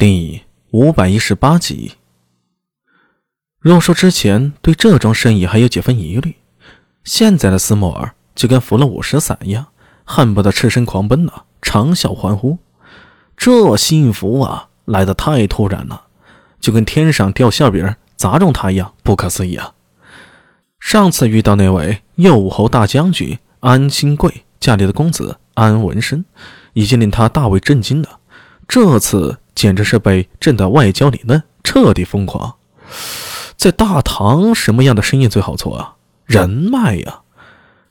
第五百一十八集。若说之前对这桩生意还有几分疑虑，现在的斯莫尔就跟服了五石散一样，恨不得赤身狂奔呢，长啸欢呼。这幸福啊，来得太突然了，就跟天上掉馅饼砸中他一样，不可思议啊！上次遇到那位右武侯大将军安新贵家里的公子安文生，已经令他大为震惊了。这次。简直是被震得外焦里嫩，彻底疯狂。在大唐，什么样的生意最好做啊？人脉呀！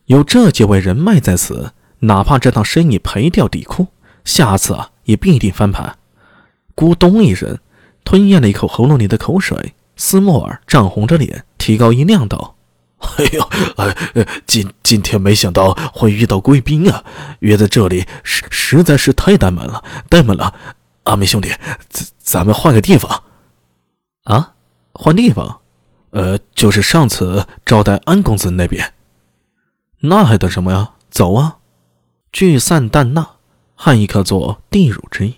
有这几位人脉在此，哪怕这趟生意赔掉底裤，下次啊也必定翻盘。咕咚一声，吞咽了一口喉咙里的口水，斯莫尔涨红着脸，提高音量道：“哎呦，哎，今今天没想到会遇到贵宾啊！约在这里实实在是太怠慢了，怠慢了。”阿明兄弟，咱咱们换个地方，啊，换地方，呃，就是上次招待安公子那边。那还等什么呀？走啊！聚散淡纳，汉译可作地乳之意。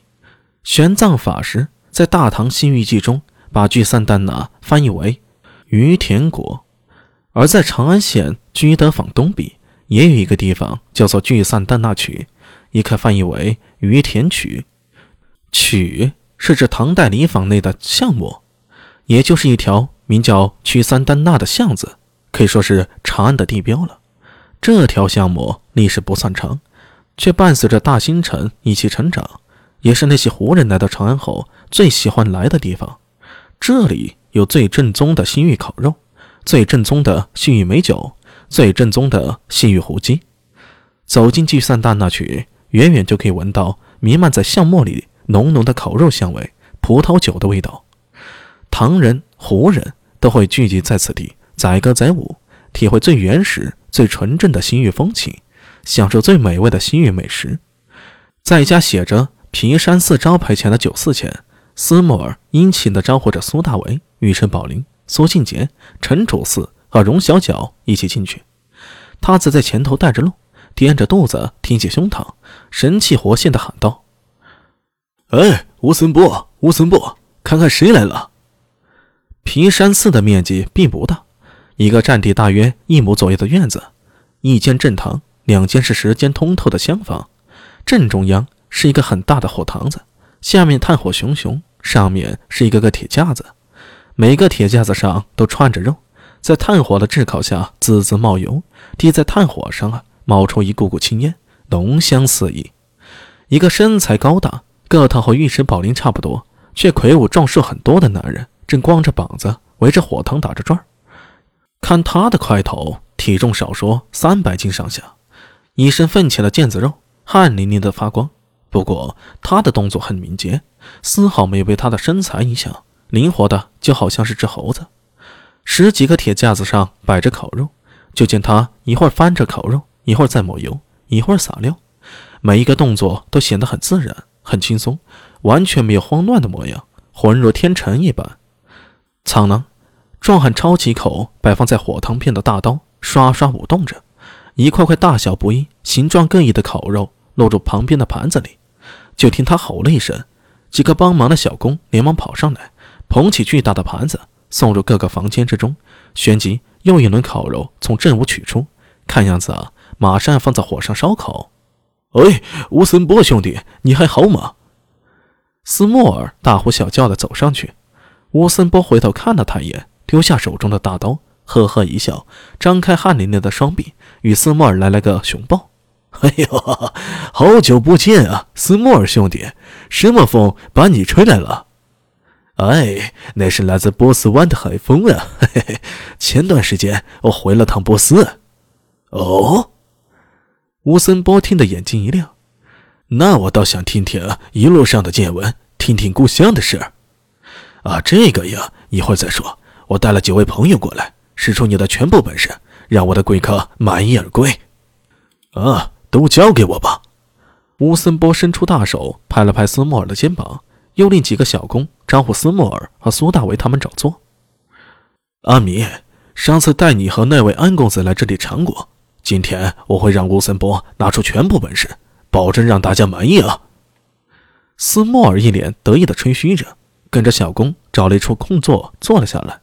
玄奘法师在《大唐西域记》中把聚散淡纳翻译为于田国，而在长安县居德坊东壁也有一个地方叫做聚散淡纳曲，也可翻译为于田曲。曲是指唐代礼坊内的巷陌，也就是一条名叫曲三丹那的巷子，可以说是长安的地标了。这条巷陌历史不算长，却伴随着大兴城一起成长，也是那些胡人来到长安后最喜欢来的地方。这里有最正宗的西域烤肉，最正宗的西域美酒，最正宗的西域胡鸡。走进聚散大那曲，远远就可以闻到弥漫在巷陌里。浓浓的烤肉香味，葡萄酒的味道，唐人、胡人都会聚集在此地，载歌载舞，体会最原始、最纯正的西域风情，享受最美味的西域美食。在一家写着“皮山寺”招牌前的酒肆前，斯莫尔殷勤地招呼着苏大为、尉迟宝林、苏庆杰、陈楚四和荣小脚一起进去，他则在前头带着路，掂着肚子，挺起胸膛，神气活现地喊道。哎，吴森波，吴森波，看看谁来了！皮山寺的面积并不大，一个占地大约一亩左右的院子，一间正堂，两间是时间通透的厢房。正中央是一个很大的火堂子，下面炭火熊熊，上面是一个个铁架子，每个铁架子上都串着肉，在炭火的炙烤下滋滋冒油，滴在炭火上啊，冒出一股股青烟，浓香四溢。一个身材高大。个头和玉石宝林差不多，却魁梧壮硕很多的男人，正光着膀子围着火塘打着转。看他的块头，体重少说三百斤上下，一身奋起的腱子肉，汗淋淋的发光。不过他的动作很敏捷，丝毫没有被他的身材影响，灵活的就好像是只猴子。十几个铁架子上摆着烤肉，就见他一会儿翻着烤肉，一会儿在抹油，一会儿撒料，每一个动作都显得很自然。很轻松，完全没有慌乱的模样，浑若天成一般。苍狼壮汉抄起口摆放在火塘边的大刀，刷刷舞动着，一块块大小不一、形状各异的烤肉落入旁边的盘子里。就听他吼了一声，几个帮忙的小工连忙跑上来，捧起巨大的盘子，送入各个房间之中，旋即又一轮烤肉从正屋取出，看样子啊，马上要放在火上烧烤。哎，乌森波兄弟，你还好吗？斯莫尔大呼小叫的走上去，乌森波回头看了他一眼，丢下手中的大刀，呵呵一笑，张开汗淋淋的双臂，与斯莫尔来了个熊抱。哎呦，好久不见啊，斯莫尔兄弟，什么风把你吹来了？哎，那是来自波斯湾的海风啊！嘿嘿，前段时间我回了趟波斯。哦。乌森波听得眼睛一亮，那我倒想听听一路上的见闻，听听故乡的事儿。啊，这个呀，一会儿再说。我带了几位朋友过来，使出你的全部本事，让我的贵客满意而归。啊，都交给我吧！乌森波伸出大手，拍了拍斯莫尔的肩膀，又令几个小工招呼斯莫尔和苏大为他们找座。阿米，上次带你和那位安公子来这里尝过。今天我会让乌森波拿出全部本事，保证让大家满意啊！斯莫尔一脸得意的吹嘘着，跟着小工找了一处空座坐了下来。